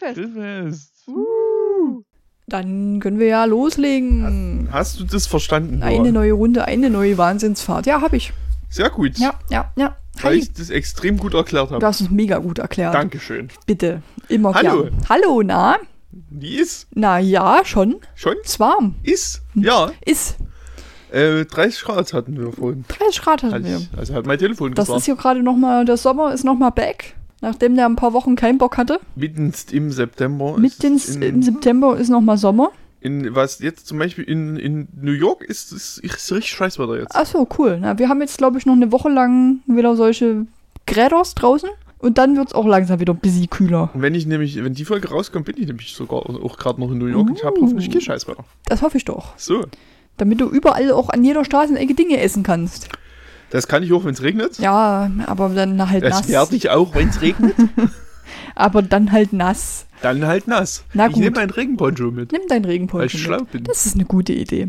Grillfest. Grillfest. Uh. Dann können wir ja loslegen. Hast du das verstanden? Eine Nora? neue Runde, eine neue Wahnsinnsfahrt. Ja, habe ich. Sehr gut. Ja, ja, ja. Weil Hi. ich das extrem gut erklärt Du habe. hast es mega gut erklärt. Dankeschön. Bitte. Immer Hallo. gern. Hallo, na? Die ist Na ja, schon. schon? Ist warm. Ist? Ja. Ist. Äh, 30 Grad hatten wir vorhin. 30 Grad hatten Als wir. also hat mein Telefon Das gesagt. ist hier gerade nochmal, der Sommer ist nochmal back. Nachdem der ein paar Wochen keinen Bock hatte. Mitten im September. Mitten im September ist nochmal Sommer. in was jetzt zum Beispiel in, in New York ist, ist, ist richtig Scheißwetter jetzt. Achso, cool. Na, wir haben jetzt, glaube ich, noch eine Woche lang wieder solche Gräders draußen. Und dann wird es auch langsam wieder ein bisschen kühler. Und wenn ich nämlich, wenn die Folge rauskommt, bin ich nämlich sogar auch gerade noch in New York und ich habe Uh. hoffentlich kein Scheißwetter. Das hoffe ich doch. So. Damit du überall auch an jeder Straßenecke Dinge essen kannst. Das kann ich auch, wenn es regnet. Ja, aber dann halt Das nass. werde ich auch, wenn es regnet. Aber dann halt nass. Dann halt nass. Na ich gut. nehme meinen Regenponcho mit, Nimm dein weil Regenponcho ich mit. schlau bin. Das ist eine gute Idee.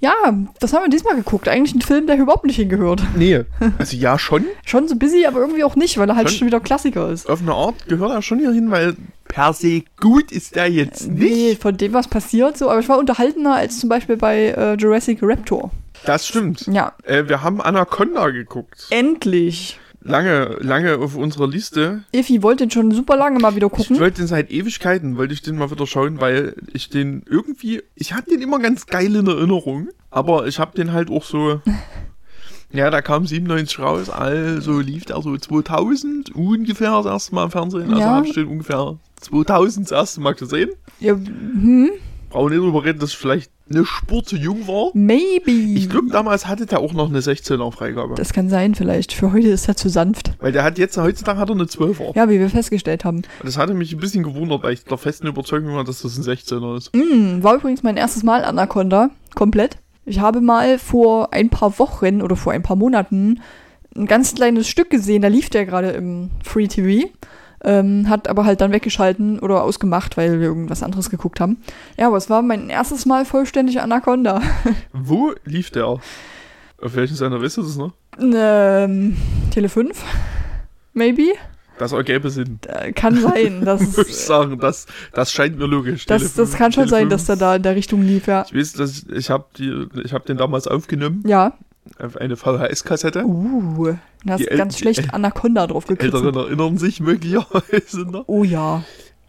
Ja, das haben wir diesmal geguckt. Eigentlich ein Film, der überhaupt nicht hingehört. Nee, also ja schon. Schon so busy, aber irgendwie auch nicht, weil er halt Schon? schon wieder Klassiker ist. Auf eine Art gehört er schon hier hin, weil per se gut ist der jetzt Nee, nicht. von dem, was passiert, so. Aber ich war unterhaltener als zum Beispiel bei äh, Jurassic Raptor. Das stimmt. Ja, Äh, wir haben Anaconda geguckt. endlich. Lange, lange auf unserer Liste. Iffi wollte den schon super lange mal wieder Ich gucken. wollte den seit Ewigkeiten, wollte ich den mal wieder schauen, weil ich den irgendwie, ich hatte den immer ganz geil in Erinnerung, aber ich habe den halt auch so, ja, da kam 97 raus, also lief der so 2000 ungefähr das erste Mal im Fernsehen, also Ja. habe ich den ungefähr 2000 das erste Mal gesehen. Ja, hm, Brauche nicht drüber reden, dass ich vielleicht eine Spur zu jung war. maybe. Ich glaube, damals hatte der auch noch eine 16er Freigabe. das kann sein, vielleicht. Für heute ist er zu sanft. Weil der hat jetzt, heutzutage hat er eine 12er. Ja, wie wir festgestellt haben. Das hatte mich ein bisschen gewundert, weil ich der festen Überzeugung war, dass das ein 16er ist. Mm, war übrigens mein erstes Mal Anaconda. Komplett. Ich habe mal vor ein paar Wochen oder vor ein paar Monaten ein ganz kleines Stück gesehen. Da lief der gerade im Free TV. Ähm, hat aber halt dann weggeschalten oder ausgemacht, weil wir irgendwas anderes geguckt haben. Ja, aber es war mein erstes Mal vollständig Anaconda. Wo lief der? Auf welchen Sender wisst ihr das noch? ähm, Tele 5? Maybe? Das ergäbe Sinn. Kann sein. Das, Muss ich sagen, das, das scheint mir logisch. das, das kann schon Tele sein, dass der da in der Richtung lief, ja. Ich weiß, dass ich, ich habe habe den damals aufgenommen, Ja. Eine VHS-Kassette. Uh, da hast Die ganz die schlecht Anaconda drauf gekriegt. Älteren erinnern sich möglicherweise noch. Oh ja.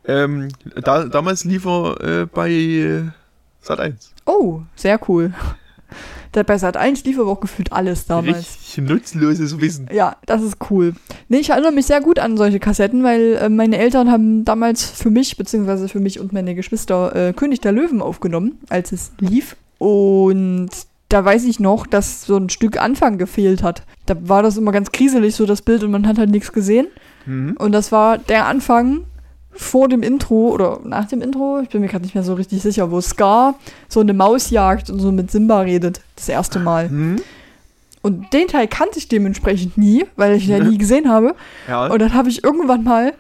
Ähm, da, damals lief er äh, bei äh, Sat 1. Oh, sehr cool. Da bei Sat 1 lief aber auch gefühlt alles damals. Richtig nutzloses Wissen. Ja, das ist cool. Nee, ich erinnere mich sehr gut an solche Kassetten, weil äh, meine Eltern haben damals für mich, beziehungsweise für mich und meine Geschwister, äh, König der Löwen aufgenommen, als es lief. Und da weiß ich noch, dass so ein Stück Anfang gefehlt hat. Da war das immer ganz kriselig, so das Bild, und man hat halt nichts gesehen. Mhm. Und das war der Anfang vor dem Intro oder nach dem Intro, ich bin mir gerade nicht mehr so richtig sicher, wo Scar so eine Maus jagt und so mit Simba redet, das erste Mal. Mhm. Und den Teil kannte ich dementsprechend nie, weil ich ihn ja nie gesehen habe. Ja, Und dann habe ich irgendwann mal,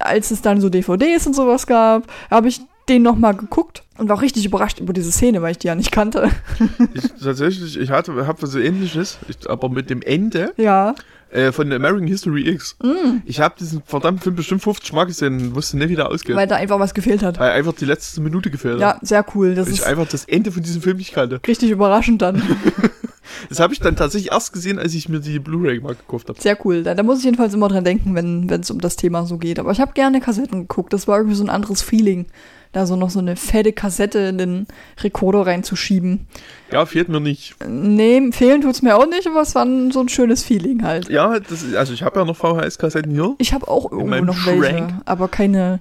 als es dann so DVDs und sowas gab, habe ich den nochmal geguckt und war richtig überrascht über diese Szene, weil ich die ja nicht kannte. ich, tatsächlich, ich hatte, habe was so ähnliches, ich, aber mit dem Ende ja. äh, von American History X. Mm, Ich habe diesen verdammten Film bestimmt 50 Mal gesehen und wusste nicht, wie der ausgeht. Weil, weil da einfach was gefehlt hat. einfach die letzte Minute gefehlt Ja, hat. sehr cool. Das Weil ich ist einfach das Ende von diesem Film nicht kannte. richtig überraschend dann. Das habe ich dann tatsächlich erst gesehen, als ich mir die Blu-ray mal gekauft habe. Sehr cool. Da, da muss ich jedenfalls immer dran denken, wenn es um das Thema so geht. Aber ich habe gerne Kassetten geguckt. Das war irgendwie so ein anderes Feeling. Da so noch so eine fette Kassette in den Rekorder reinzuschieben. Ja, fehlt mir nicht. Nee, fehlen tut's mir auch nicht, aber es war ein, so ein schönes Feeling halt. Ja, das, also ich habe ja noch VHS-Kassetten hier. Ich habe auch irgendwo noch welche, Schrank? aber keine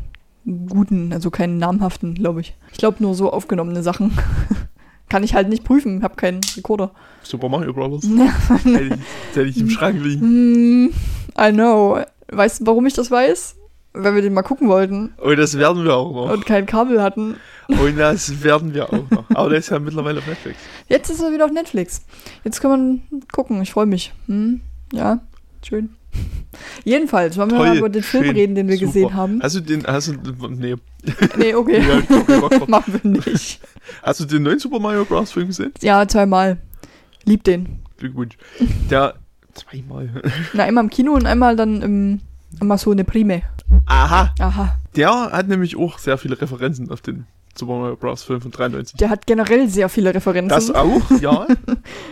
guten, also keine namhaften, glaube ich. Ich glaube nur so aufgenommene Sachen. Kann ich halt nicht prüfen, habe keinen Rekorder. Super Mario Brothers. Hätte, ich, hätte ich im Schrank liegen. Hm, I know. Weißt du, warum ich das weiß? Weil wir den mal gucken wollten Und das werden wir auch noch. und kein Kabel hatten. Und das werden wir auch noch. Aber der ist ja mittlerweile auf Netflix. Jetzt ist er wieder auf Netflix. Jetzt kann man gucken. Ich freue mich. Hm? Ja, schön. Jedenfalls, wollen wir Toll, mal über den Film schön, reden, den wir super. gesehen haben. Hast du den, hast du, nee. Nee, okay. Ja. Machen wir nicht. Hast du den neuen Super Mario Bros. Film gesehen? Ja, zweimal. Lieb den. Glückwunsch. Der, zweimal. Na, einmal im Kino und einmal dann im, eine Prime. Aha, Aha. Der hat nämlich auch sehr viele Referenzen auf den Super Mario Bros. Film von 93. Der hat generell sehr viele Referenzen. Das auch, ja.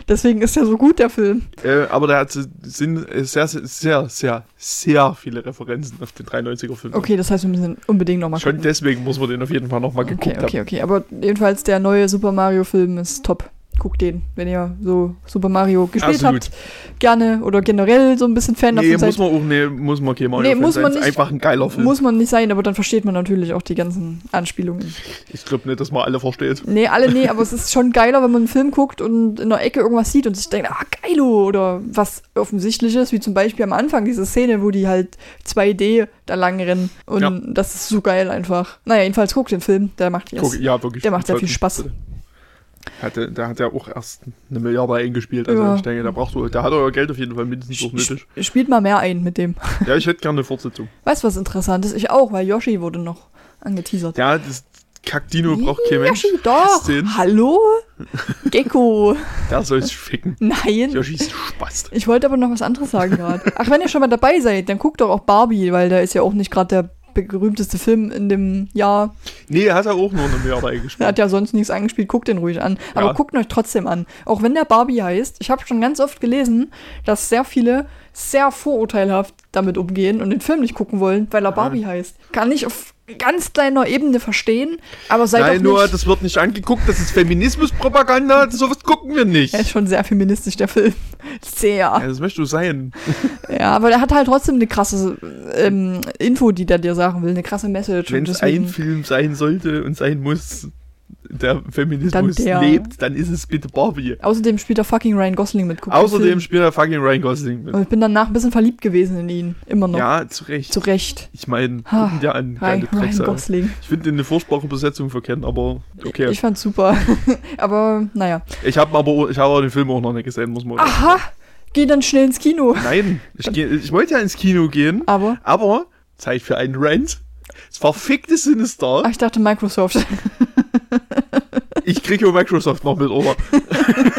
Deswegen ist er so gut, der Film. äh, aber der hat sind äh, sehr, sehr, sehr, sehr, viele Referenzen auf den 93er Film. Okay, das heißt, wir müssen unbedingt nochmal Schon gucken. deswegen muss man den auf jeden Fall nochmal geguckt Okay, okay, haben. okay. Aber jedenfalls der neue Super Mario-Film ist top. Guckt den, wenn ihr so Super Mario gespielt Absolut. habt. Gerne oder generell so ein bisschen Fan Nee, davon muss seid. man auch, nee, muss man kein Mario Nee, muss man Ist nicht. einfach ein geiler Film. Muss man nicht sein, aber dann versteht man natürlich auch die ganzen Anspielungen. ich glaube nicht, dass man alle versteht. Nee, alle nee, aber es ist schon geiler, wenn man einen Film guckt und in der Ecke irgendwas sieht und sich denkt, ah, geilo, oder was offensichtliches, wie zum Beispiel am Anfang diese Szene, wo die halt 2D da lang rennen. Und Ja. das ist so geil einfach. Naja, jedenfalls guckt den Film, der macht jetzt. Guck, ja, wirklich. Der macht sehr viel Spaß. Hatte, der hat ja auch erst eine Milliarde eingespielt. Also Ja. ich denke, der braucht so, der hat euer Geld auf jeden Fall mindestens auch nötig. Sp- Spielt mal mehr ein mit dem. Ja, ich hätte gerne eine Fortsetzung. Weißt du, was interessant ist? Ich auch, weil Yoshi wurde noch angeteasert. Ja, das Kackdino braucht kein Mensch. Yoshi, doch. Hallo? Gecko. Der soll sich ficken. Nein. Yoshi ist Spaß. Ich wollte aber noch was anderes sagen gerade. Ach, wenn ihr schon mal dabei seid, dann guckt doch auch Barbie, weil der ist ja auch nicht gerade der berühmteste Film in dem Jahr. Nee, er hat ja auch nur eine Milliarde Er eingespielt. hat ja sonst nichts angespielt, guckt den ruhig an. Aber Ja. guckt euch trotzdem an. Auch wenn der Barbie heißt, ich habe schon ganz oft gelesen, dass sehr viele sehr vorurteilhaft damit umgehen und den Film nicht gucken wollen, weil er Barbie heißt. Kann ich auf ganz kleiner Ebene verstehen, aber seid Nein, doch nur, das wird nicht angeguckt, das ist Feminismuspropaganda, sowas gucken wir nicht. er ist schon sehr feministisch, der Film. Sehr. Ja, das möchtest du sein. Ja, aber der hat halt trotzdem eine krasse ähm, Info, die der dir sagen will, eine krasse Message. Wenn es ein Film sein sollte und sein muss, der Feminismus Dann der. lebt, dann ist es bitte Barbie. Außerdem spielt der fucking Ryan Gosling mit. Guck Außerdem spielt er fucking Ryan Gosling mit. Und ich bin danach ein bisschen verliebt gewesen in ihn. Immer noch. Ja, zu Recht. Zu Recht. Ich meine, gucken dir an, Ryan, Ryan. Gosling. Ich finde den eine furchtbare Besetzung verkennen, aber okay. Ich fand's super. aber naja. Ich habe aber ich habe den Film auch noch nicht gesehen, muss man. Aha! Geh dann schnell ins Kino. Nein, ich, geh, ich wollte ja ins Kino gehen, Aber. aber Zeit für einen Rant. Das verfickte Sinister. Ach, ich dachte Microsoft. Ich kriege Microsoft noch mit, oder?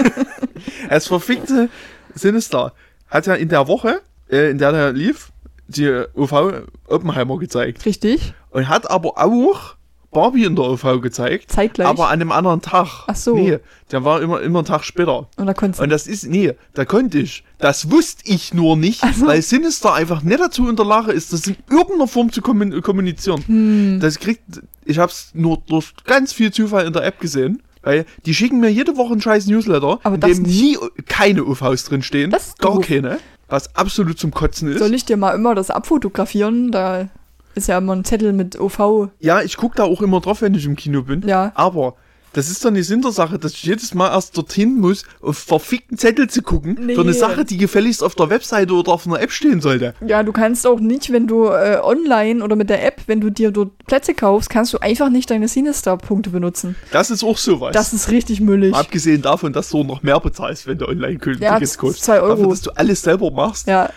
das verfickte Sinister hat ja in der Woche, äh, in der der lief, die UV Oppenheimer gezeigt. Richtig. Und hat aber auch Barbie in der UV gezeigt. Zeitgleich. Aber an einem anderen Tag. Ach so. Nee, der war immer, immer einen Tag später. Und da konntest Und das ist, nee, da konnte ich. Das wusste ich nur nicht, Ach so. weil Sinister einfach nicht dazu in der Lage ist, das in irgendeiner Form zu kommun kommunizieren. Hm. Das kriegt, ich hab's nur durch ganz viel Zufall in der App gesehen. Weil die schicken mir jede Woche einen scheiß Newsletter, Aber in dem nie keine UVs drin stehen. Das ist gar doof. keine. Was absolut zum Kotzen ist. Soll ich dir mal immer das abfotografieren? Da ist ja immer ein Zettel mit OV. ja, ich guck da auch immer drauf, wenn ich im Kino bin. Ja. Aber das ist doch eine Sinn der Sache, dass ich jedes Mal erst dorthin muss, auf verfickten Zettel zu gucken, Nee. für eine Sache, die gefälligst auf der Webseite oder auf einer App stehen sollte. Ja, du kannst auch nicht, wenn du äh, online oder mit der App, wenn du dir dort Plätze kaufst, kannst du einfach nicht deine Sinister-Punkte benutzen. Das ist auch sowas. Das ist richtig müllig. Abgesehen davon, dass du noch mehr bezahlst, wenn du Online-Tickets Ja, kaufst. zwei Euro. Dafür, dass du alles selber machst, Ja,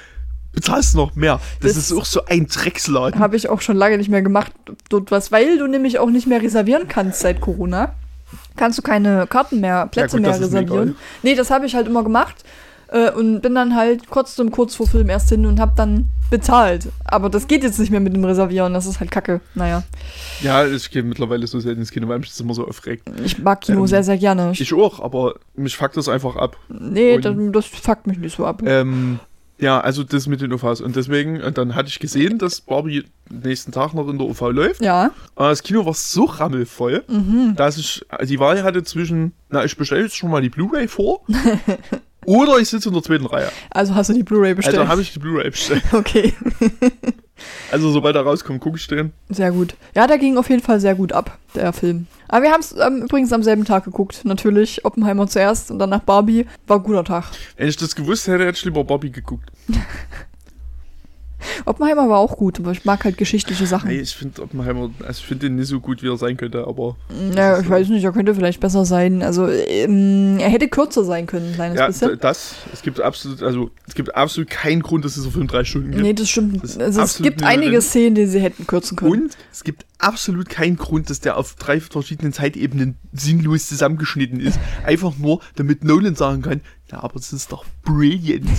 bezahlst du noch mehr. Das, Das- ist auch so ein Drecksladen. habe ich auch schon lange nicht mehr gemacht, dort was, weil du nämlich auch nicht mehr reservieren kannst seit Corona. Kannst du keine Karten mehr, Plätze gut, mehr reservieren. Nee, das habe ich halt immer gemacht äh, und bin dann halt kurz zum kurz vor Film erst hin und habe dann bezahlt. Aber das geht jetzt nicht mehr mit dem Reservieren, das ist halt kacke. Naja, Ja, ich gehe mittlerweile so selten ins Kino, weil mich das immer so aufregt. ich mag Kino Ähm, sehr, sehr gerne. Ich auch, aber mich fuckt das einfach ab. nee, das, das fuckt mich nicht so ab. Ähm, ja, also das mit den UVs. Und deswegen, und dann hatte ich gesehen, dass Barbie nächsten Tag noch in der UV läuft. ja, Aber das Kino war so rammelvoll, mhm. dass ich die Wahl hatte zwischen, na, ich bestelle jetzt schon mal die Blu-ray vor. oder ich sitze in der zweiten Reihe. Also hast du die Blu-ray bestellt. Also habe ich die Blu-ray bestellt. okay, Also sobald er rauskommt, gucke ich den. sehr gut. Ja, der ging auf jeden Fall sehr gut ab, der Film. Aber wir haben es ähm, übrigens am selben Tag geguckt. Natürlich Oppenheimer zuerst und danach Barbie. War ein guter Tag. Wenn ich das gewusst hätte, hätte ich lieber Barbie geguckt. Oppenheimer war auch gut, aber ich mag halt geschichtliche Sachen. Hey, ich finde Oppenheimer, also ich finde den nicht so gut, wie er sein könnte, aber Ja, ich weiß nicht, er könnte vielleicht besser sein. Also, ähm, er hätte kürzer sein können, ein kleines ja, bisschen. das, es gibt absolut, also es gibt absolut keinen Grund, dass dieser Film drei Stunden gibt. Nee, das stimmt. Das also, es gibt einige notwendig. Szenen, die sie hätten kürzen können. Und es gibt absolut keinen Grund, dass der auf drei verschiedenen Zeitebenen sinnlos zusammengeschnitten ist. Einfach nur, damit Nolan sagen kann, Ja, aber es ist doch brilliant.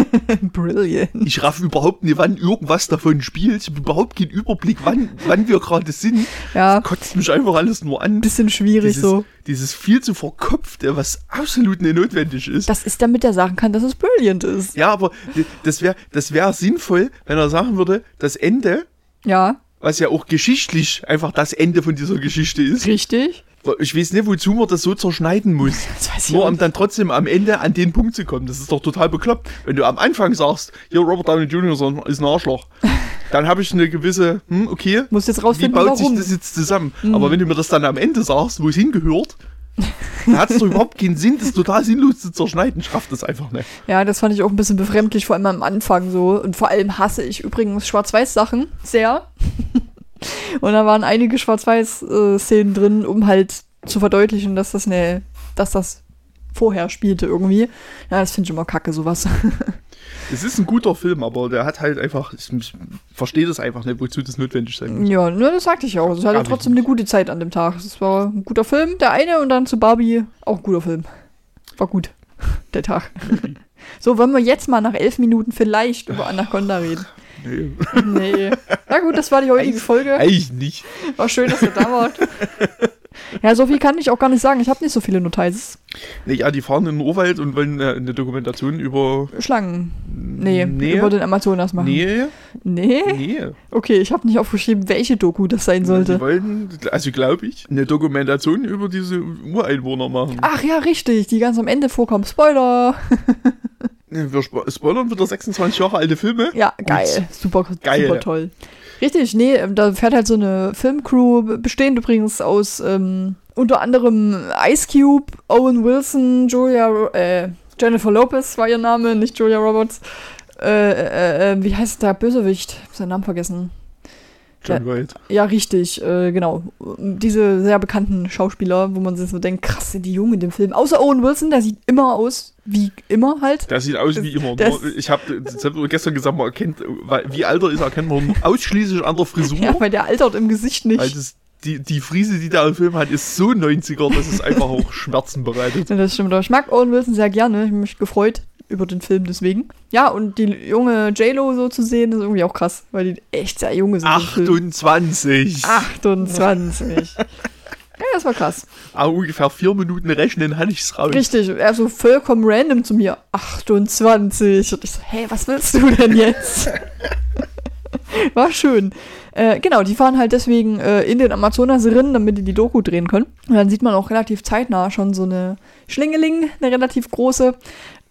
Brilliant. Ich raff überhaupt nicht, wann irgendwas davon spielt. Ich habe überhaupt keinen Überblick, wann, wann wir gerade sind. Ja, Kotzt mich einfach alles nur an. bisschen schwierig Dieses, so. dieses viel zu verkopfte, was absolut nicht notwendig ist. Das ist, damit er sagen kann, dass es brilliant ist. ja, aber das wäre das wär sinnvoll, wenn er sagen würde, das Ende, Ja, was ja auch geschichtlich einfach das Ende von dieser Geschichte ist. richtig. Ich weiß nicht, wozu man das so zerschneiden muss. Nur um dann trotzdem am Ende an den Punkt zu kommen. Das ist doch total bekloppt. Wenn du am Anfang sagst, hier Robert Downey Jr. ist ein- Arschloch, dann habe ich eine gewisse, hm, okay, Muss jetzt wie rausfinden, baut warum. Mhm. sich das jetzt zusammen? Aber wenn du mir das dann am Ende sagst, wo es hingehört, dann hat es doch überhaupt keinen Sinn, das total sinnlos zu zerschneiden. Ich raff das einfach nicht. Ja, das fand ich auch ein bisschen befremdlich, vor allem am Anfang so. Und vor allem hasse ich übrigens Schwarz-Weiß-Sachen sehr. Und da waren einige Schwarz-Weiß-Szenen drin, um halt zu verdeutlichen, dass das ne, dass das vorher spielte irgendwie. Ja, das finde ich immer kacke, sowas. Es ist ein guter Film, aber der hat halt einfach, ich, ich verstehe das einfach nicht, wozu das notwendig sein muss. ja, ne, das sagte ich auch. Es hatte ich trotzdem eine gute Zeit an dem Tag. Es war ein guter Film, der eine, und dann zu Barbie auch ein guter Film. War gut, der Tag. So, wollen wir jetzt mal nach elf Minuten vielleicht über Anaconda reden? Nee, Nee. Na gut, das war die heutige Folge. eigentlich nicht. War schön, dass ihr da wart. Ja, so viel kann ich auch gar nicht sagen. Ich habe nicht so viele Notizen. Nee, ja, die fahren in den Urwald und wollen äh, eine Dokumentation über. Schlangen. Nee, Nee. über den Amazonas machen. Nee, Nee? nee. Okay, ich habe nicht aufgeschrieben, welche Doku das sein Die sollte. wollen, also glaube ich, eine Dokumentation über diese Ureinwohner machen. Ach ja, richtig, die ganz am Ende vorkommt. Spoiler. Wir spo spoilern wieder 26 Jahre alte Filme. Ja, geil. Super, Geil. super toll. Richtig, nee, ähm, da fährt halt so eine Filmcrew, bestehend übrigens aus ähm, unter anderem Ice Cube, Owen Wilson, Julia, äh, Jennifer Lopez war ihr Name, nicht Julia Roberts. Äh, äh, äh, wie heißt der Bösewicht? Ich hab seinen Namen vergessen. John White. Ja, richtig, äh, genau. Diese sehr bekannten Schauspieler, wo man sich so denkt, krass, sind die jung in dem Film. Außer Owen Wilson, der sieht immer aus wie immer halt. Der sieht aus wie immer. Das- ich habe gestern gesagt, man erkennt, wie alt er ist, erkennt man ausschließlich an der Frisur. Ja, weil der altert im Gesicht nicht. weil das, die, die Frise, die der im Film hat, ist so 90er, dass es einfach auch Schmerzen bereitet. Ja, das stimmt. Aber ich mag Owen Wilson sehr gerne. Ich habe mich gefreut über den Film deswegen. Ja, und die junge J-Lo so zu sehen, ist irgendwie auch krass, weil die echt sehr junge sind. im Film. 28. 28. ja, das war krass. Ah, ungefähr vier Minuten rechnen, hatte ich's raus. Richtig. Er so vollkommen random zu mir. 28. Und ich so, hey, was willst du denn jetzt? War schön. Äh, genau, die fahren halt deswegen äh, in den Amazonas rein, damit die die Doku drehen können. Und dann sieht man auch relativ zeitnah schon so eine Schlingeling, eine relativ große,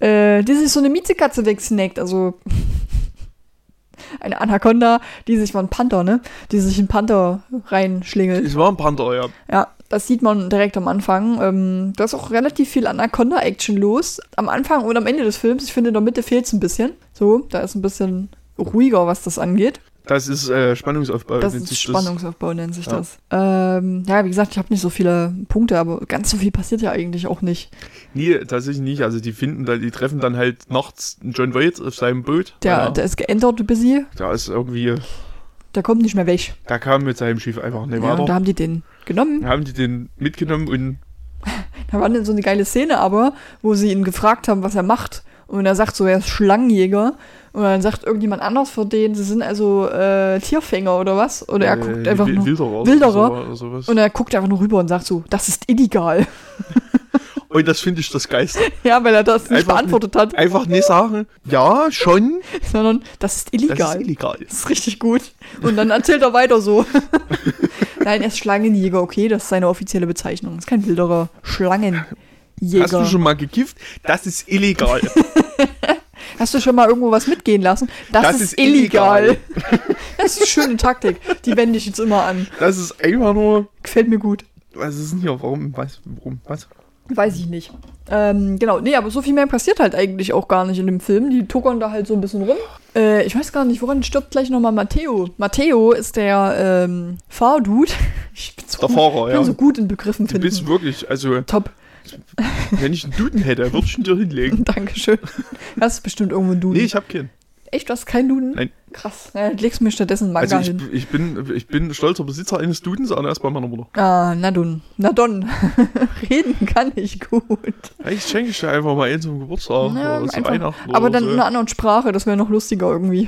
äh, die sich so eine Miezekatze wegsnackt. Also eine Anaconda, die sich, war ein Panther, ne? Die sich in Panther reinschlingelt. Es war ein Panther, ja. Ja, das sieht man direkt am Anfang. Ähm, da ist auch relativ viel Anaconda-Action los. Am Anfang und am Ende des Films. Ich finde, in der Mitte fehlt es ein bisschen. So, da ist ein bisschen ruhiger, was das angeht. Das ist äh, Spannungsaufbau. Das nennt ist sich Spannungsaufbau, nennt sich Ja. das. Ähm, ja, wie gesagt, ich habe nicht so viele Punkte, aber ganz so viel passiert ja eigentlich auch nicht. Nee, tatsächlich nicht. Also die finden da, die treffen dann halt nachts John White auf seinem Boot. Der, Ja, der ist geändert ein bisschen. der ist irgendwie, Der kommt nicht mehr weg. der kam mit seinem Schiff einfach nicht Ja, und da weiter. haben die den genommen. Dann haben die den mitgenommen und Da war dann so eine geile Szene aber, wo sie ihn gefragt haben, was er macht. Und er sagt so, er ist Schlangenjäger. Und dann sagt irgendjemand anders für den, sie sind also äh, Tierfänger oder was? Oder er äh, guckt einfach nur. Wilderer, Wilderer. So. Und er guckt einfach nur rüber und sagt so, das ist illegal. Und das finde ich das Geiste. ja, weil er das nicht Einfach beantwortet hat, Einfach nicht sagen, ja, schon, sondern das ist das illegal. ist illegal. Das ist richtig gut. Und dann erzählt er weiter so. Nein, er ist Schlangenjäger, okay, das ist seine offizielle Bezeichnung. Das ist kein Wilderer. Schlangenjäger. Hast du schon mal gekifft? Das ist illegal. Hast du schon mal irgendwo was mitgehen lassen? Das, Das ist, ist illegal. illegal. das ist eine schöne Taktik. Die wende ich jetzt immer an. Das ist einfach nur, Gefällt mir gut. was ist denn hier? Warum? Was? Warum? Was? Weiß ich nicht. Ähm, genau, nee, aber so viel mehr passiert halt eigentlich auch gar nicht in dem Film. Die tuckern da halt so ein bisschen rum. Äh, ich weiß gar nicht, woran stirbt gleich nochmal Matteo. Matteo ist der ähm, Fahrdude. Ich bin so, Der Fahrer, bin ja. so gut in Begriffen Du bist wirklich, also, Top. Wenn ich einen Duden hätte, würde ich ihn dir hinlegen. Dankeschön. Das ist bestimmt irgendwo ein Dude. Nee, ich hab keinen. Echt, du hast keinen Duden? Nein. Krass. Ja, legst du mir stattdessen einen Manga Also ich, hin. ich, bin, ich bin stolzer Besitzer eines Dudens, aber erst bei meiner Mutter. Ah, na dun. Na don. Reden kann ich gut. Vielleicht schenke ich dir einfach mal einen zum Geburtstag Ja, oder zu Weihnachten Aber dann so. in einer anderen Sprache, das wäre noch lustiger irgendwie.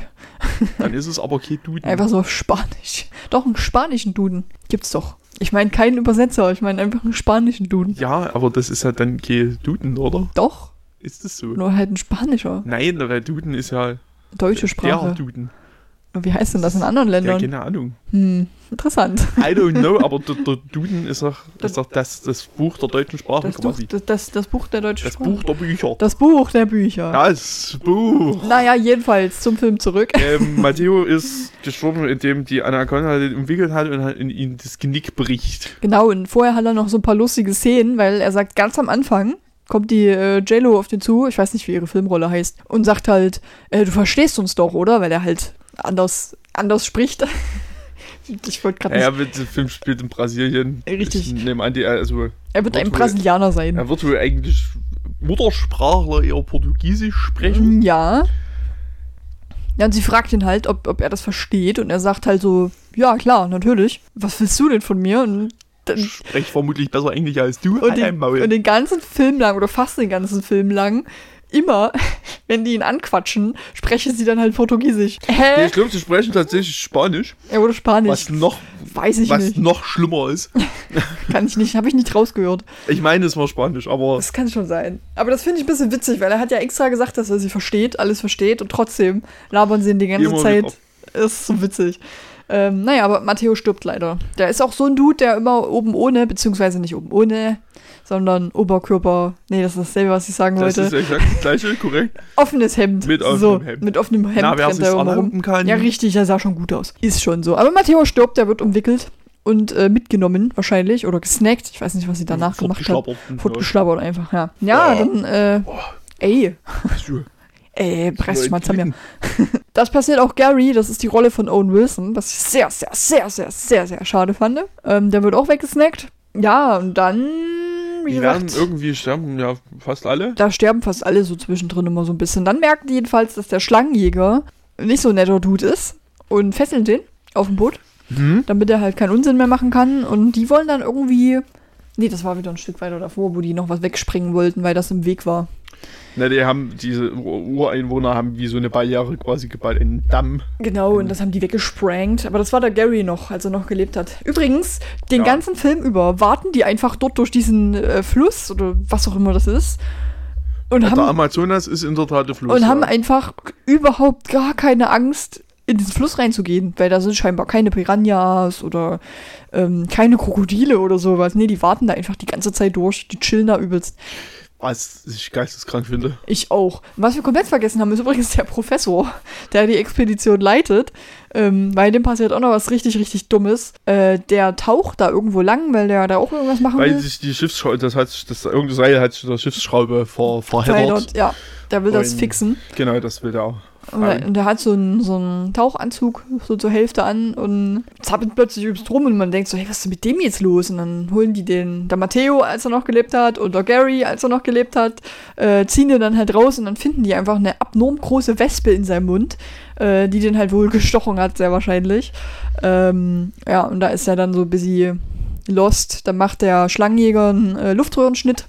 Dann ist es aber kein Duden. Einfach so Spanisch. Doch, einen spanischen Duden. Gibt's doch. Ich meine keinen Übersetzer, ich meine einfach einen spanischen Duden. Ja, aber das ist halt dann kein Duden, oder? Doch, Ist das so? nur halt ein spanischer. Nein, weil Duden ist ja Deutsche der Sprache. Duden. Wie heißt denn das in anderen Ja, Ländern? keine Ahnung. Hm, interessant. I don't know, aber der, der Duden ist doch, ist doch das, das Buch der deutschen Sprache Das Buch, quasi. das, das, das Buch der deutschen Das Sprache. Buch der Bücher. Das Buch der Bücher. Das Buch. Naja, jedenfalls zum Film zurück. Ähm, Matteo ist gestorben, indem die Anaconda den umwickelt hat und in ihn das Genick bricht. Genau, und vorher hat er noch so ein paar lustige Szenen, weil er sagt ganz am Anfang, kommt die äh, JLo auf den zu, ich weiß nicht, wie ihre Filmrolle heißt, und sagt halt, äh, du verstehst uns doch, oder? Weil er halt anders, anders spricht. ich wollte gerade Ja, der Film spielt in Brasilien. Richtig. Ich nehme an, die, also, Er wird ein Brasilianer sein. er wird wohl eigentlich Muttersprachler eher Portugiesisch sprechen. Mm, Ja. Ja, und sie fragt ihn halt, ob, ob er das versteht, und er sagt halt so, ja, klar, natürlich. Was willst du denn von mir? Und dann Spreche vermutlich besser Englisch als du. Und Halt den, und den ganzen Film lang oder fast den ganzen Film lang, immer, wenn die ihn anquatschen, sprechen sie dann halt Portugiesisch. Nee, Hä? ich glaube, sie sprechen tatsächlich Spanisch, Er wurde Spanisch. was noch, Weiß ich was nicht. noch schlimmer ist. Kann ich nicht, habe ich nicht rausgehört. Ich meine, es war Spanisch, aber Das kann schon sein. Aber das finde ich ein bisschen witzig, weil er hat ja extra gesagt, dass er sie versteht, alles versteht und trotzdem labern sie ihn die ganze Zeit. wieder. Ist so witzig. Ähm, naja, aber Matteo stirbt leider. Der ist auch so ein Dude, der immer oben ohne, beziehungsweise nicht oben ohne, sondern Oberkörper. Nee, das ist dasselbe, was ich sagen das wollte. ist exakt das gleiche, korrekt. Offenes Hemd. Mit offenem so, Hemd. Mit offenem Hemd Na, wer sich er immer rum. kann. Ja, richtig, er sah schon gut aus. Ist schon so. Aber Matteo stirbt, der wird umwickelt und äh, mitgenommen wahrscheinlich oder gesnackt. Ich weiß nicht, was sie danach gemacht hat. Fortgeschlappert. Fortgeschlabbert einfach, ja. Ja, Oh. dann, äh, ey, Ja. Ey, mal zusammen. Blüten. Das passiert auch Gary, das ist die Rolle von Owen Wilson, was ich sehr, sehr, sehr, sehr, sehr, sehr schade fand. Ähm, der wird auch weggesnackt. Ja, und dann, wie Die werden gesagt, irgendwie sterben, ja, fast alle. da sterben fast alle so zwischendrin immer so ein bisschen. Dann merken die jedenfalls, dass der Schlangenjäger nicht so ein netter Dude ist und fesseln den auf dem Boot, Mhm. damit er halt keinen Unsinn mehr machen kann. Und die wollen dann irgendwie. Nee, das war wieder ein Stück weiter davor, wo die noch was wegspringen wollten, weil das im Weg war. Na, die haben, diese Ur- Ureinwohner haben wie so eine Barriere quasi gebaut, einen Damm. Genau, und das haben die weggesprankt. Aber das war der Gary noch, als er noch gelebt hat. Übrigens, den Ja. ganzen Film über warten die einfach dort durch diesen äh, Fluss oder was auch immer das ist. Und Der haben, Amazonas ist in der Tat der Fluss. und haben ja. einfach überhaupt gar keine Angst, in diesen Fluss reinzugehen, weil da sind scheinbar keine Piranhas oder ähm, keine Krokodile oder sowas. Nee, die warten da einfach die ganze Zeit durch. Die chillen da übelst. Was ich geisteskrank finde. Ich auch. Was wir komplett vergessen haben, ist übrigens der Professor, der die Expedition leitet. Ähm, bei dem passiert auch noch was richtig, richtig Dummes. Äh, der taucht da irgendwo lang, weil der da auch irgendwas machen Weil will. sich die Schiffsschraube, das hat sich, das irgendein Seil hat sich der Schiffsschraube ver, verheddert. Ja, der will das Und- fixen. Genau, das will der auch. Und der, und der hat so einen, so einen Tauchanzug so zur Hälfte an und zappelt plötzlich übelst rum und man denkt so, hey, was ist denn mit dem jetzt los? Und dann holen die den, der Matteo, als er noch gelebt hat, und der Gary, als er noch gelebt hat, äh, ziehen den dann halt raus und dann finden die einfach eine abnorm große Wespe in seinem Mund, äh, die den halt wohl gestochen hat, sehr wahrscheinlich. Ähm, ja, und da ist er dann so bisschen lost. Dann macht der Schlangenjäger einen äh, Luftröhrenschnitt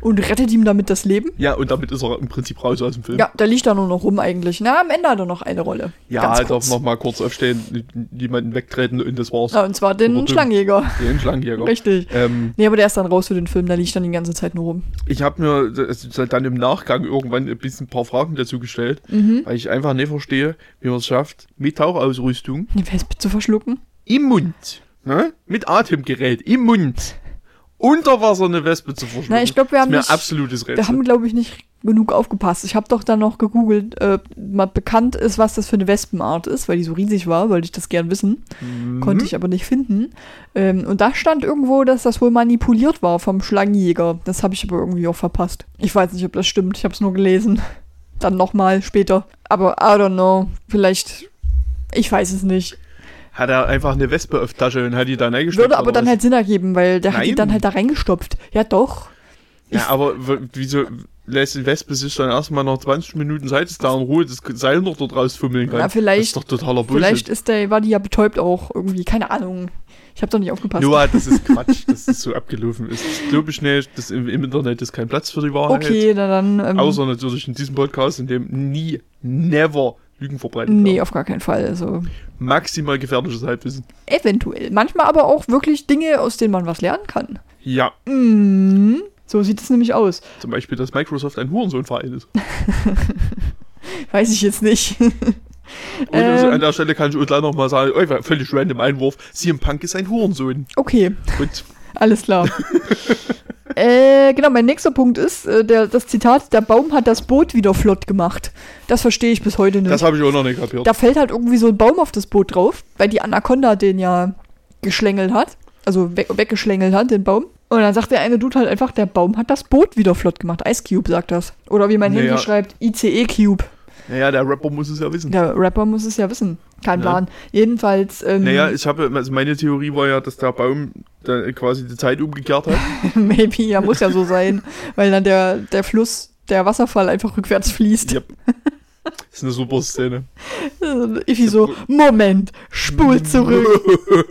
und rettet ihm damit das Leben. Ja, und damit ist er im Prinzip raus aus dem Film. Ja, der liegt da nur noch rum eigentlich. Na, am Ende hat er noch eine Rolle. Ja, Ganz halt auch kurz. noch mal kurz aufstehen, jemanden wegtreten und das war's. Ja, und zwar den. Schlangenjäger. Den Schlangenjäger. Richtig. Ähm, Nee, aber der ist dann raus für den Film, der liegt dann die ganze Zeit nur rum. ich habe mir das- dann im Nachgang irgendwann ein bisschen ein paar Fragen dazu gestellt, Mhm. weil ich einfach nicht verstehe, wie man es schafft, mit Tauchausrüstung Die Wespe zu verschlucken. im Mund, ne? mit Atemgerät im Mund, unter Wasser eine Wespe zu verschlucken. Na, ich glaube, wir das haben ist mir nicht, absolutes wir Rätsel. haben, glaube ich, nicht genug aufgepasst. Ich habe doch dann noch gegoogelt, äh, mal bekannt ist, was das für eine Wespenart ist, weil die so riesig war, wollte ich das gern wissen. Mhm. Konnte ich aber nicht finden. Ähm, und da stand irgendwo, dass das wohl manipuliert war vom Schlangenjäger. Das habe ich aber irgendwie auch verpasst. Ich weiß nicht, ob das stimmt. Ich habe es nur gelesen. Dann nochmal später. Aber I don't know. Vielleicht. Ich weiß es nicht. Hat er einfach eine Wespe auf Tasche und hat die da reingesteckt? Würde aber dann was? halt Sinn ergeben, weil der hat die Nein. dann halt da reingestopft. Ja, doch. Ja, aber wieso lässt die Wespe sich dann erstmal nach 20 Minuten Zeit, ist da in Ruhe das Seil noch dort rausfummeln kann. Ja, vielleicht- Das ist doch totaler Bullshit. Vielleicht ist der, war die ja betäubt auch irgendwie, keine Ahnung. Ich habe doch nicht aufgepasst. Nur, das ist Quatsch, dass das so abgelaufen ist. Das glaube ich nicht. Das im, Im Internet ist kein Platz für die Wahrheit. okay, na dann. Ähm, Außer natürlich in diesem Podcast, in dem nie, never Lügen verbreitet nee, werden. auf gar keinen Fall. Also Maximal gefährliches Halbwissen. eventuell. Manchmal aber auch wirklich Dinge, aus denen man was lernen kann. Ja, Mhm. So sieht es nämlich aus. zum Beispiel, dass Microsoft ein Hurensohnverein ist. Weiß ich jetzt nicht. Und also Ähm. an der Stelle kann ich auch gleich nochmal sagen, oh, völlig random Einwurf, CM Punk ist ein Hurensohn. okay, Und alles klar. äh, genau, mein nächster Punkt ist, äh, der, das Zitat, der Baum hat das Boot wieder flott gemacht. Das verstehe ich bis heute nicht. das habe ich auch noch nicht kapiert. da fällt halt irgendwie so ein Baum auf das Boot drauf, weil die Anaconda den ja geschlängelt hat. Also weg, weggeschlängelt hat, den Baum. Und dann sagt der eine Dude halt einfach, der Baum hat das Boot wieder flott gemacht. Ice Cube sagt das. Oder wie mein Naja. Handy schreibt, ICE Cube. Naja, der Rapper muss es ja wissen. Der Rapper muss es ja wissen. Kein Ja. Plan. Jedenfalls, ähm, Naja, ich habe, also meine Theorie war ja, dass der Baum da quasi die Zeit umgekehrt hat. maybe, ja, muss ja so sein. weil dann der, der Fluss, der Wasserfall einfach rückwärts fließt. Yep. Das ist eine super Szene. Iffi so, Moment, spul zurück.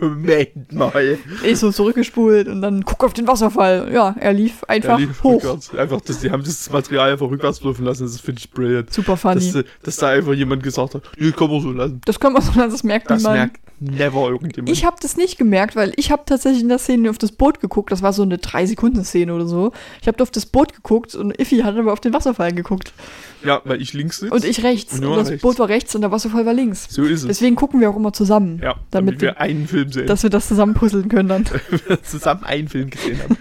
Moment mal. Ich so zurückgespult und dann guck auf den Wasserfall. Ja, er lief Er einfach lief hoch. rückwärts. Einfach, dass die haben das Material einfach rückwärts laufen lassen. Das finde ich brilliant. Super Dass, funny. äh, dass da einfach jemand gesagt hat, nee, kann man so lassen. Das kann man so lassen, das merkt Das niemand. merkt never irgendjemand. Ich habe das nicht gemerkt, weil ich habe tatsächlich in der Szene auf das Boot geguckt. Das war so eine 3-Sekunden-Szene oder so. Ich habe auf das Boot geguckt und Iffi hat aber auf den Wasserfall geguckt. ja, weil ich links sitze. Und ich rechts. Und Und, das rechts. Boot war rechts und der Wasserfall war links. So ist es. Deswegen gucken wir auch immer zusammen. ja, damit damit, wir einen Film sehen. Dass wir das zusammen puzzeln können dann. zusammen einen Film gesehen haben.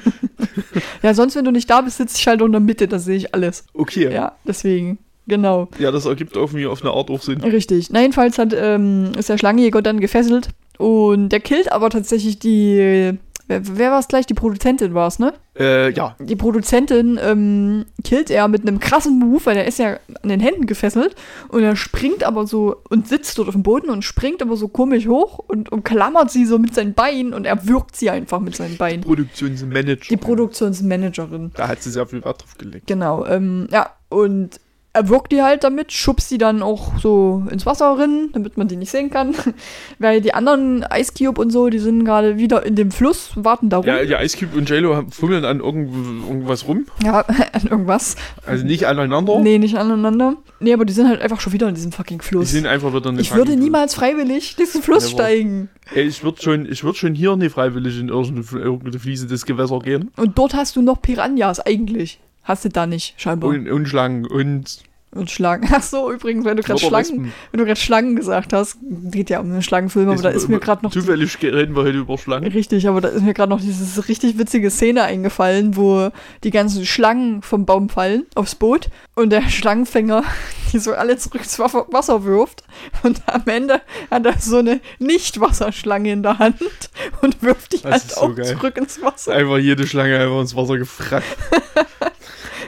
ja, sonst, wenn du nicht da bist, sitze ich halt in der Mitte, da sehe ich alles. Okay. Ja, deswegen. Genau. das ergibt irgendwie auf eine Art auch Sinn. Richtig. Na, jedenfalls hat, ähm, ist der Schlangenjäger dann gefesselt und der killt aber tatsächlich die. Wer, wer war es gleich? Die Produzentin war es, ne? Äh, ja. Die Produzentin ähm, killt er mit einem krassen Move, weil er ist ja an den Händen gefesselt und er springt aber so und sitzt dort auf dem Boden und springt aber so komisch hoch und umklammert sie so mit seinen Beinen und er wirkt sie einfach mit seinen Beinen. Produktionsmanager. Die Produktionsmanagerin. Da hat sie sehr viel Wert drauf gelegt. Genau, ähm, ja, und er wirkt die halt damit, schubst die dann auch so ins Wasser rein, damit man die nicht sehen kann. Weil die anderen Ice Cube und so, die sind gerade wieder in dem Fluss, warten da rum. Ja, ja, Ice Cube und JLo fummeln an irgend, irgendwas rum. Ja, an irgendwas. Also nicht aneinander. Nee, nicht aneinander. Nee, aber die sind halt einfach schon wieder in diesem fucking Die Fluss. sind einfach wieder eine Ich würde niemals freiwillig diesen Fluss Never. steigen. Ey, ich würde schon, ich würd schon hier nicht freiwillig in irgendeine, irgendeine fließendes Gewässer gehen. Und dort hast du noch Piranhas eigentlich. Hast du da nicht, scheinbar. Und, Und, und Schlangen und Schlangen. Ach so, übrigens, wenn du gerade Schlangen, Wespen. wenn du gerade Schlangen gesagt hast, geht ja um einen Schlangenfilm, aber da ist mir gerade noch Zufällig reden wir heute über Schlangen. Richtig, aber da ist mir gerade noch diese richtig witzige Szene eingefallen, wo die ganzen Schlangen vom Baum fallen aufs Boot und der Schlangenfänger die so alle zurück ins Wa- Wasser wirft und am Ende hat er so eine Nicht-Wasserschlange in der Hand und wirft die Das halt so auch geil. zurück ins Wasser. Einfach jede Schlange einfach ins Wasser gefragt.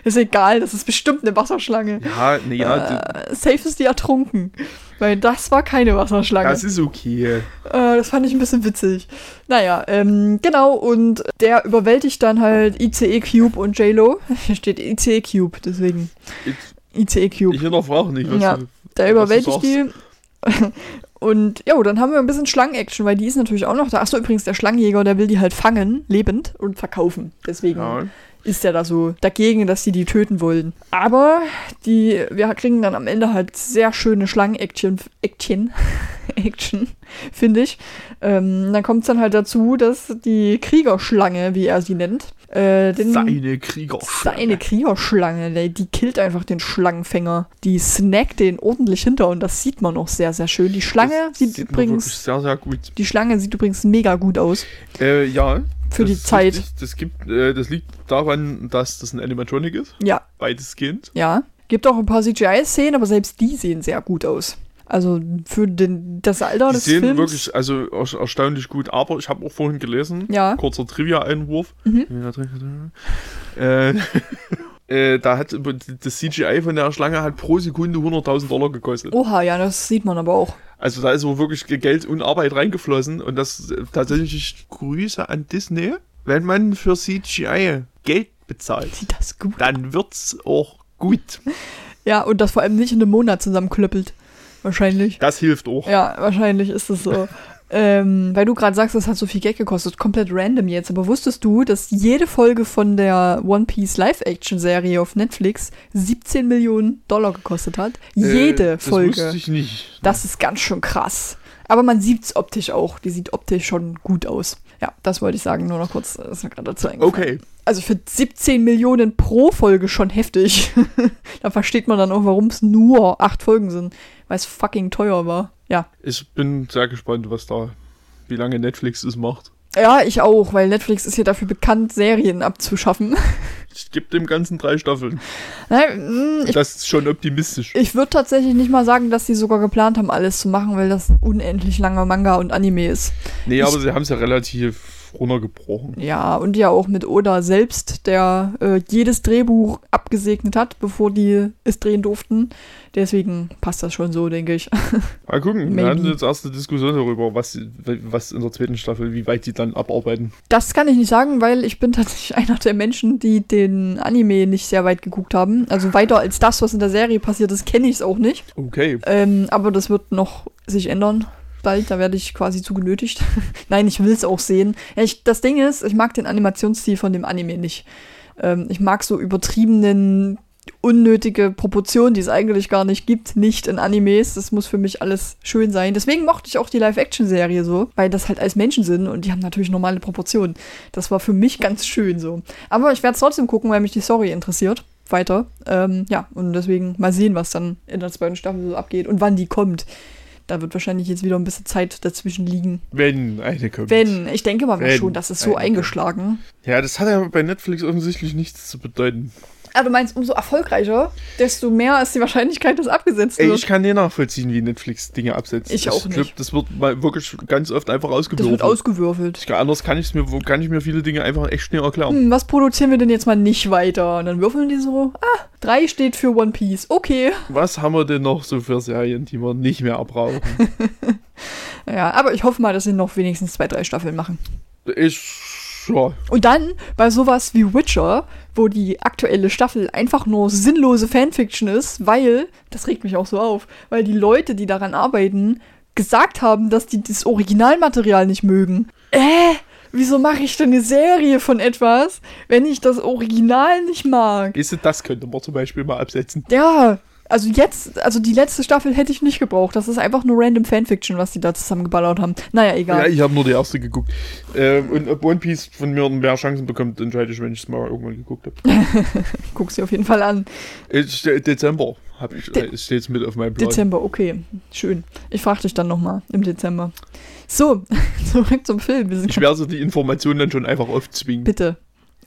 Ist egal, das ist bestimmt eine Wasserschlange. Ja, nee, ja, Äh, safe ist die ertrunken, weil das war keine Wasserschlange. das ist okay. Äh, das fand ich ein bisschen witzig. Naja, ähm, genau, und der überwältigt dann halt ICE Cube und JLo. Hier steht ICE Cube, deswegen. ICE Cube. ich hinterfrage nicht, was Ja, du, Der überwältigt die. Und ja, dann haben wir ein bisschen Schlangen-Action, weil die ist natürlich auch noch da. Achso, übrigens, der Schlangenjäger, der will die halt fangen, lebend und verkaufen. Deswegen Ja. Ist er da so dagegen, dass die die töten wollen. Aber die, wir kriegen dann am Ende halt sehr schöne Schlangen-Action, Action, Action, finde ich. Ähm, dann kommt es dann halt dazu, dass die Kriegerschlange, wie er sie nennt, äh, den, Seine Kriegerschlange. seine Kriegerschlange, die, die killt einfach den Schlangenfänger. Die snackt den ordentlich hinter und das sieht man auch sehr, sehr schön. Die Schlange Das sieht, sieht übrigens, sehr, sehr gut. die Schlange sieht übrigens mega gut aus. Äh, ja. Für das die Zeit. richtig. Das, gibt, äh, das liegt daran, dass das ein Animatronic ist. Ja, Weitestgehend. Ja, gibt auch ein paar CGI-Szenen, aber selbst die sehen sehr gut aus. Also für den, das Alter Die des sehen Films. wirklich also er- erstaunlich gut, aber ich habe auch vorhin gelesen, Ja. kurzer Trivia-Einwurf. Mhm. Äh, äh, da hat das CGI von der Schlange hat pro Sekunde 100.000 Dollar gekostet. Oha, ja, das sieht man aber auch. Also da ist so wirklich Geld und Arbeit reingeflossen und das äh, tatsächlich Grüße an Disney. Wenn man für CGI Geld bezahlt, Sieht das gut dann wird's auch gut. Ja, und das vor allem nicht in einem Monat zusammenklöppelt. Wahrscheinlich. Das hilft auch. Ja, wahrscheinlich ist es so. Ähm, weil du gerade sagst, das hat so viel Geld gekostet. Komplett random jetzt. Aber wusstest du, dass jede Folge von der One Piece Live-Action-Serie auf Netflix 17 Millionen Dollar gekostet hat? Jede äh, das Folge. wusste ich nicht. Das ist ganz schön krass. Aber man sieht es optisch auch. Die sieht optisch schon gut aus. Ja, das wollte ich sagen, nur noch kurz. Das ist mir gerade dazu eingefallen. Okay. Also finde 17 Millionen pro Folge schon heftig. da versteht man dann auch, warum es nur acht Folgen sind. Weil es fucking teuer war. Ja. Ich bin sehr gespannt, was da, wie lange Netflix es macht. Ja, ich auch, weil Netflix ist ja dafür bekannt, Serien abzuschaffen. Ich gebe dem Ganzen drei Staffeln. Nein, mm, ich, Das ist schon optimistisch. ich würde tatsächlich nicht mal sagen, dass sie sogar geplant haben, alles zu machen, weil das ein unendlich langer Manga und Anime ist. Nee, aber sie haben es ja relativ runtergebrochen. Ja, und ja auch mit Oda selbst, der äh, jedes Drehbuch abgesegnet hat, bevor die es drehen durften. Deswegen passt das schon so, denke ich. Mal gucken, wir hatten jetzt erste Diskussion darüber, was, was in der zweiten Staffel, wie weit die dann abarbeiten. Das kann ich nicht sagen, weil ich bin tatsächlich einer der Menschen, die den Anime nicht sehr weit geguckt haben. Also weiter als das, was in der Serie passiert ist, kenne ich es auch nicht. Okay. Ähm, aber das wird noch sich ändern. Bald, da werde ich quasi zu genötigt. Nein, ich will es auch sehen. Ja, ich, das Ding ist, ich mag den Animationsstil von dem Anime nicht. Ähm, ich mag so übertriebenen, unnötige Proportionen, die es eigentlich gar nicht gibt, nicht in Animes. Das muss für mich alles schön sein. Deswegen mochte ich auch die Live-Action-Serie so, weil das halt als Menschen sind und die haben natürlich normale Proportionen. Das war für mich ganz schön so. Aber ich werde es trotzdem gucken, weil mich die Story interessiert. Weiter. Ähm, ja, und deswegen mal sehen, was dann in der zweiten Staffel so abgeht und wann die kommt. Da wird wahrscheinlich jetzt wieder ein bisschen Zeit dazwischen liegen. Wenn eine kommt. Wenn, ich denke mal Wenn schon, das ist so eingeschlagen. Ja, das hat ja bei Netflix offensichtlich nichts zu bedeuten. Ah, du meinst, umso erfolgreicher, desto mehr ist die Wahrscheinlichkeit, dass abgesetzt Ey, wird. ich kann nicht nachvollziehen, wie Netflix Dinge absetzt. Ich auch glaub, nicht. das wird mal wirklich ganz oft einfach das ausgewürfelt. wird ausgewürfelt. Ich anders kann, ich's mir, kann ich mir viele Dinge einfach echt schnell erklären. Hm, was produzieren wir denn jetzt mal nicht weiter? Und dann würfeln die so, ah, drei steht für One Piece. Okay. Was haben wir denn noch so für Serien, die wir nicht mehr brauchen? Ja, aber ich hoffe mal, dass sie noch wenigstens zwei, drei Staffeln machen. ich, ja, Und dann bei sowas wie Witcher, wo die aktuelle Staffel einfach nur sinnlose Fanfiction ist, weil, das regt mich auch so auf, weil die Leute, die daran arbeiten, gesagt haben, dass die das Originalmaterial nicht mögen. Äh, wieso mache ich denn eine Serie von etwas, wenn ich das Original nicht mag? ist das könnte man zum Beispiel mal absetzen. Ja, also jetzt, also die letzte Staffel hätte ich nicht gebraucht. Das ist einfach nur random Fanfiction, was die da zusammengeballert haben. Naja, Ja, egal. ich habe nur die erste geguckt. Ähm, und ob One Piece von mir mehr Chancen bekommt, entscheide ich, wenn ich es mal irgendwann geguckt habe. Guck sie auf jeden Fall an. Dezember habe ich, De- äh, steht's mit auf meinem Plan. Dezember, okay. Schön. Ich frage dich dann nochmal im Dezember. So, zurück zum Film. Ich werde die Informationen dann schon einfach aufzwingen. Bitte.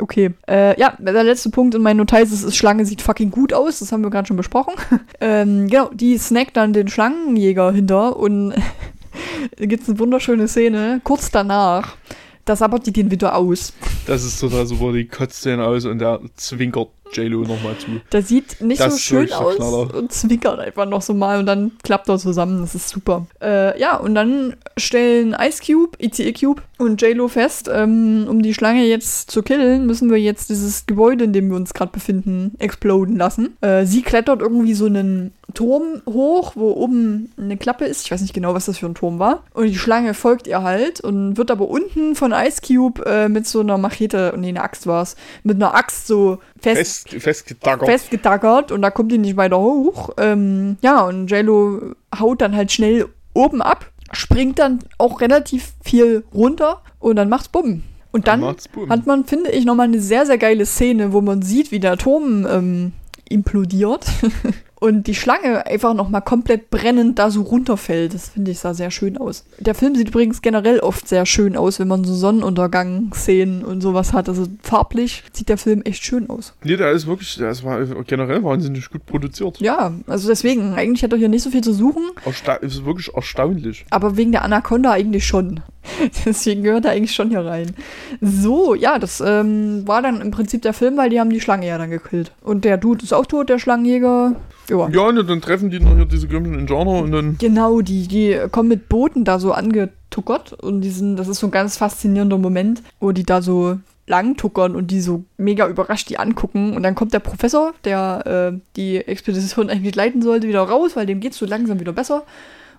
Okay. Äh, ja, der letzte Punkt in meinen Notizen ist, Schlange sieht fucking gut aus. Das haben wir gerade schon besprochen. ähm, genau, die snackt dann den Schlangenjäger hinter und da gibt es eine wunderschöne Szene. Kurz danach, da sabbert die den wieder aus. Das ist total super, die kotzt den aus und der zwinkert JLo nochmal zu. Der sieht nicht Das so ist schön aus Knaller. und zwinkert einfach noch so mal und dann klappt er zusammen. Das ist super. Äh, ja, und dann stellen Ice Cube, ICE Cube und J-Lo fest, ähm, um die Schlange jetzt zu killen, müssen wir jetzt dieses Gebäude, in dem wir uns gerade befinden, exploden lassen. Äh, sie klettert irgendwie so einen Turm hoch, wo oben eine Klappe ist. Ich weiß nicht genau, was das für ein Turm war. Und die Schlange folgt ihr halt und wird aber unten von Ice Cube äh, mit so einer Machete, nee, eine Axt war's, mit einer Axt so fest Fest, festgetackert. festgetackert und da kommt die nicht weiter hoch. Ähm, ja, und JLo haut dann halt schnell oben ab, springt dann auch relativ viel runter und dann macht's Bumm. Und dann Bumm. hat man, finde ich, nochmal eine sehr, sehr geile Szene, wo man sieht, wie der Turm ähm, implodiert und die Schlange einfach nochmal komplett brennend da so runterfällt. Das finde ich sah sehr schön aus. Der Film sieht übrigens generell oft sehr schön aus, wenn man so Sonnenuntergang-Szenen und sowas hat. Also farblich sieht der Film echt schön aus. Nee, der ist wirklich, ist war generell wahnsinnig gut produziert. Ja, also deswegen, eigentlich hat er hier nicht so viel zu suchen, Ersta ist wirklich erstaunlich. aber wegen der Anaconda eigentlich schon. Deswegen gehört er eigentlich schon hier rein. So, ja, das ähm, war dann im Prinzip der Film, weil die haben die Schlange ja dann gekillt. Und der Dude ist auch tot, der Schlangenjäger. Ja. Ja, und dann treffen die noch hier diese komischen Indianer und dann. Genau, die, die kommen mit Booten da so angetuckert und die sind, das ist so ein ganz faszinierender Moment, wo die da so langtuckern und die so mega überrascht die angucken. Und dann kommt der Professor, der äh, die Expedition eigentlich leiten sollte, wieder raus, weil dem geht's so langsam wieder besser.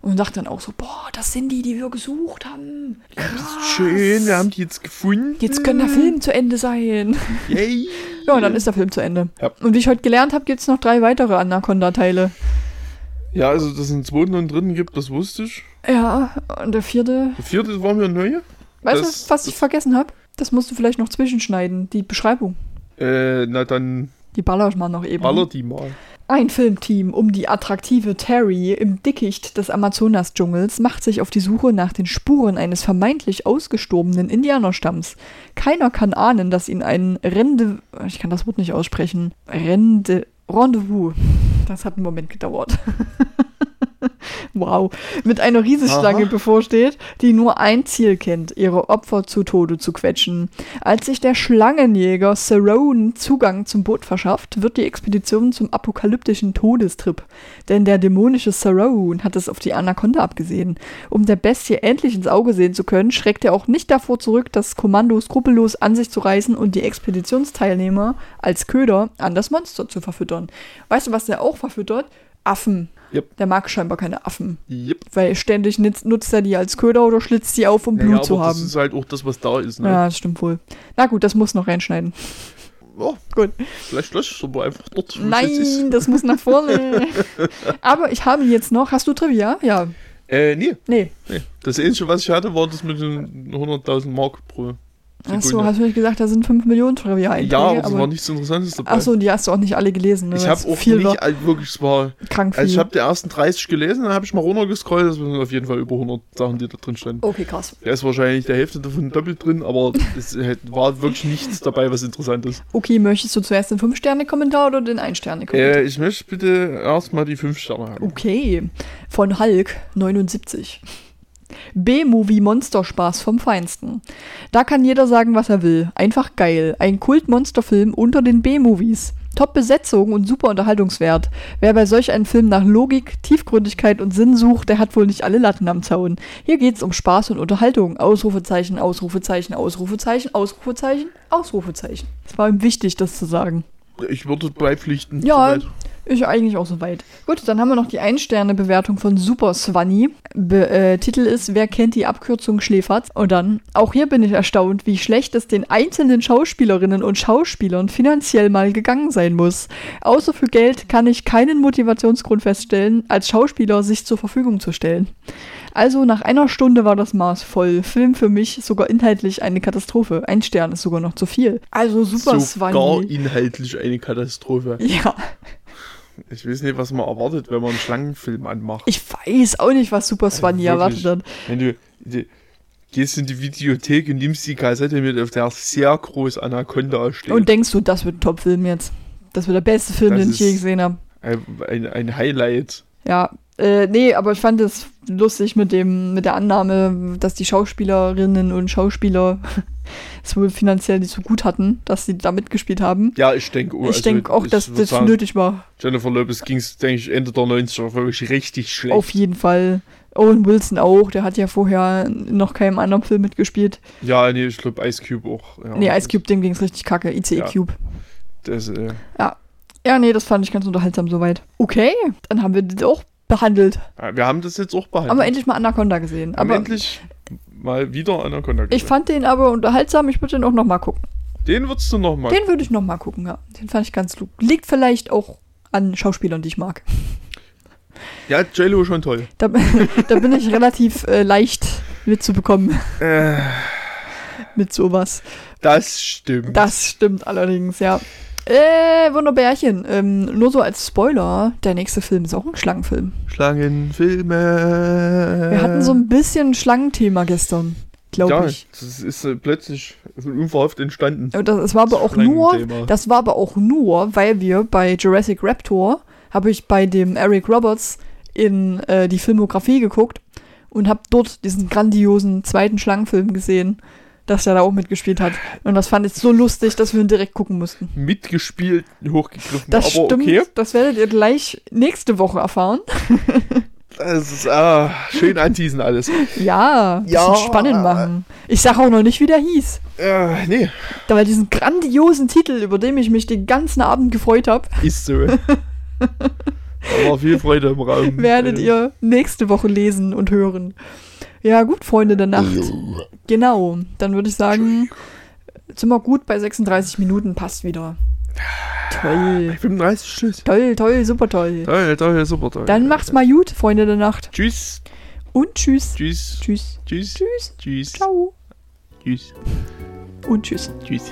Und sagt dann auch so, boah, das sind die, die wir gesucht haben. Krass. Schön, wir haben die jetzt gefunden. Jetzt kann der Film zu Ende sein. Yay. Ja, und dann ist der Film zu Ende. Ja. Und wie ich heute gelernt habe, gibt es noch drei weitere Anaconda-Teile. Ja, also, dass es einen zweiten und einen dritten gibt, das wusste ich. Ja, und der vierte. Der vierte war mir neu. Weißt Das- du, was ich vergessen habe? Das musst du vielleicht noch zwischenschneiden, die Beschreibung. Äh, na dann Die baller ich mal noch eben. baller die mal. Ein Filmteam um die attraktive Terry im Dickicht des Amazonas-Dschungels macht sich auf die Suche nach den Spuren eines vermeintlich ausgestorbenen Indianerstamms. Keiner kann ahnen, dass ihn ein Rende... Ich kann das Wort nicht aussprechen. Rende... Rendezvous. Das hat einen Moment gedauert. wow. Mit einer Riesenschlange Aha. bevorsteht, die nur ein Ziel kennt, ihre Opfer zu Tode zu quetschen. Als sich der Schlangenjäger Cerrone Zugang zum Boot verschafft, wird die Expedition zum apokalyptischen Todestrip. Denn der dämonische Cerrone hat es auf die Anaconda abgesehen. Um der Bestie endlich ins Auge sehen zu können, schreckt er auch nicht davor zurück, das Kommando skrupellos an sich zu reißen und die Expeditionsteilnehmer als Köder an das Monster zu verfüttern. Weißt du, was der auch verfüttert? Affen. Yep. Der mag scheinbar keine Affen. Yep. Weil ständig nutzt, nutzt er die als Köder oder schlitzt die auf, um Blut Naja, zu aber haben. das ist halt auch das, was da ist. Ne? Ja, das stimmt wohl. Na gut, das muss noch reinschneiden. Ja, Gut. vielleicht löscht es aber einfach dort. Nein, das muss nach vorne. Aber ich habe jetzt noch. Hast du Trivia? Ja. Äh, nee, Nee. nee. Das Einzige, was ich hatte, war das mit den 100.000 Mark pro. Achso, hast du nicht gesagt, da sind 5 Millionen trivia ja, aber es war nichts Interessantes dabei. Achso, die hast du auch nicht alle gelesen. Ne? ich habe auch viel nicht all- wirklich, es war, Krank viel. also ich habe die ersten 30 gelesen, dann habe ich mal runtergescrollt, das sind auf jeden Fall über 100 Sachen, die da drin standen. okay, krass. Da ist wahrscheinlich der Hälfte davon doppelt drin, aber es war wirklich nichts dabei, was interessant ist. Okay, möchtest du zuerst den 5-Sterne-Kommentar oder den 1-Sterne-Kommentar? Äh, ich möchte bitte erstmal die 5 Sterne haben. Okay, von Hulk 79. B-Movie Monsterspaß vom Feinsten. Da kann jeder sagen, was er will. Einfach geil. Ein Kult-Monsterfilm unter den B-Movies. Top-Besetzung und super Unterhaltungswert. Wer bei solch einem Film nach Logik, Tiefgründigkeit und Sinn sucht, der hat wohl nicht alle Latten am Zaun. Hier geht's um Spaß und Unterhaltung. Ausrufezeichen, Ausrufezeichen, Ausrufezeichen, Ausrufezeichen, Ausrufezeichen. Es war ihm wichtig, das zu sagen. Ich würde beipflichten. Ja, soweit. Ich eigentlich auch soweit. Gut, dann haben wir noch die Ein-Sterne-Bewertung von Super Swanny. Be äh, Titel ist Wer kennt die Abkürzung Schläferz? Und dann, auch hier bin ich erstaunt, wie schlecht es den einzelnen Schauspielerinnen und Schauspielern finanziell mal gegangen sein muss. Außer für Geld kann ich keinen Motivationsgrund feststellen, als Schauspieler sich zur Verfügung zu stellen. Also nach einer Stunde war das Maß voll. Film für mich sogar inhaltlich eine Katastrophe. Ein Stern ist sogar noch zu viel. Also Super Sogar Swanny. inhaltlich eine Katastrophe. Ja. Ich weiß nicht, was man erwartet, wenn man einen Schlangenfilm anmacht. Ich weiß auch nicht, was Super Swanny wirklich. erwartet hat. Wenn du die, gehst in die Videothek und nimmst die Kassette mit, auf der sehr groß Anaconda steht. Und denkst du, das wird ein Top-Film jetzt? Das wird der beste Film, Das den ich je gesehen habe. ein, ein, ein Highlight. Ja, äh, nee, aber ich fand es lustig mit dem, mit der Annahme, dass die Schauspielerinnen und Schauspieler es wohl finanziell nicht so gut hatten, dass sie da mitgespielt haben. Ja, ich denke ich denke auch, dass das sagen, nötig war. Jennifer Lopez ging es, denke ich, Ende der 90er wirklich richtig schlecht. Auf jeden Fall. Owen Wilson auch, der hat ja vorher noch keinem anderen Film mitgespielt. ja, nee, ich glaube Ice Cube auch. Ja, nee, Ice Cube, dem ging es richtig kacke. ICE Ja. Cube. Das, äh, Ja, nee, das fand ich ganz unterhaltsam soweit. Okay, dann haben wir das auch behandelt. ja, wir haben das jetzt auch behandelt. Haben wir endlich mal Anaconda gesehen. Haben Aber endlich mal wieder Anaconda ich gesehen. fand den aber unterhaltsam. Ich würde den auch noch mal gucken. Den würdest du noch mal. Den würde ich noch mal gucken, ja. Den fand ich ganz klug. Liegt vielleicht auch an Schauspielern, die ich mag. Ja, JLo schon toll. Da, da bin ich relativ äh, leicht mitzubekommen Äh, mit sowas. das stimmt. Das stimmt allerdings, ja. Äh, Wunderbärchen. Ähm, nur so als Spoiler, der nächste Film ist auch ein Schlangenfilm. Schlangenfilme. Wir hatten so ein bisschen Schlangenthema gestern, glaube ja, ich. das ist äh, plötzlich unverhofft entstanden. Das, das war aber auch nur, das war aber auch nur, weil wir bei Jurassic Raptor habe ich bei dem Eric Roberts in äh, die Filmografie geguckt und habe dort diesen grandiosen zweiten Schlangenfilm gesehen, dass er da auch mitgespielt hat. Und das fand ich so lustig, dass wir ihn direkt gucken mussten. Mitgespielt, hochgegriffen. Das aber stimmt, okay. das werdet ihr gleich nächste Woche erfahren. Es ist ah, schön anteasen alles. Ja, Ja. spannend machen. Ich sag auch noch nicht, wie der hieß. Äh, nee, Da war diesen grandiosen Titel, über den ich mich den ganzen Abend gefreut habe, ist so. Aber viel Freude im Raum. werdet ihr nächste Woche lesen und hören. Ja, gut, Freunde der Nacht. Genau, dann würde ich sagen, sind wir gut bei 36 Minuten, passt wieder. Toll, 35 Schluss. toll, toll, super toll. Toll, toll, super toll. Dann macht's mal gut, Freunde der Nacht. Tschüss. Und tschüss. Tschüss. Tschüss. Tschüss. Tschüss. Tschüss. Ciao. Tschüss. Und tschüss. Tschüss.